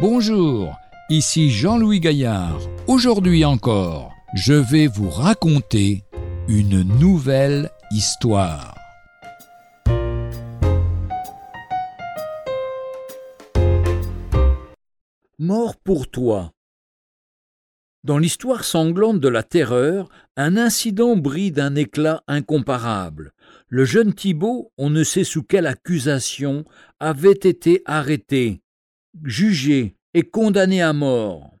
Bonjour, ici Jean-Louis Gaillard. Aujourd'hui encore, je vais vous raconter une nouvelle histoire. Mort pour toi. Dans l'histoire sanglante de la terreur, un incident brille d'un éclat incomparable. Le jeune Thibault, on ne sait sous quelle accusation, avait été arrêté, jugé et condamné à mort.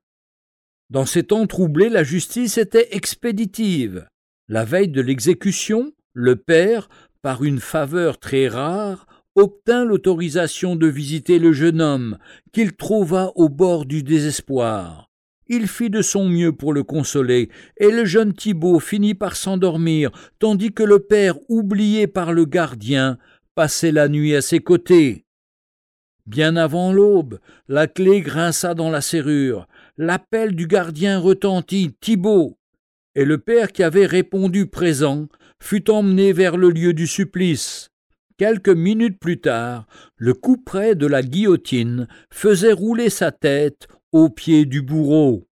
Dans ces temps troublés, la justice était expéditive. La veille de l'exécution, le père, par une faveur très rare, obtint l'autorisation de visiter le jeune homme, qu'il trouva au bord du désespoir. Il fit de son mieux pour le consoler, et le jeune Thibault finit par s'endormir, tandis que le père, oublié par le gardien, passait la nuit à ses côtés. Bien avant l'aube, la clé grinça dans la serrure, l'appel du gardien retentit Thibault, et le père qui avait répondu présent fut emmené vers le lieu du supplice. Quelques minutes plus tard, le couperet de la guillotine faisait rouler sa tête au pied du bourreau.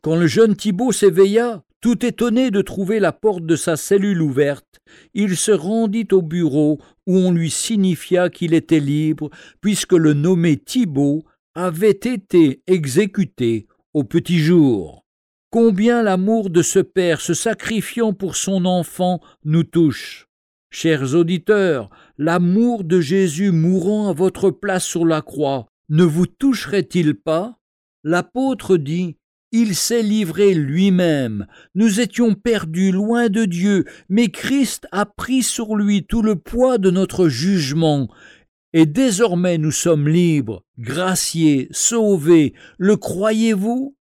Quand le jeune Thibault s'éveilla, tout étonné de trouver la porte de sa cellule ouverte, il se rendit au bureau où on lui signifia qu'il était libre, puisque le nommé Thibault avait été exécuté au petit jour. Combien l'amour de ce père se sacrifiant pour son enfant nous touche. Chers auditeurs, l'amour de Jésus mourant à votre place sur la croix ne vous toucherait-il pas? L'apôtre dit il s'est livré lui-même. Nous étions perdus loin de Dieu, mais Christ a pris sur lui tout le poids de notre jugement. Et désormais nous sommes libres, graciés, sauvés. Le croyez-vous?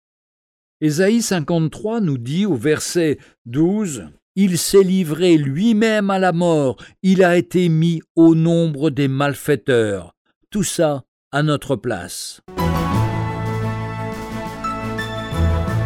Ésaïe 53 nous dit au verset 12 Il s'est livré lui-même à la mort, il a été mis au nombre des malfaiteurs. Tout ça à notre place.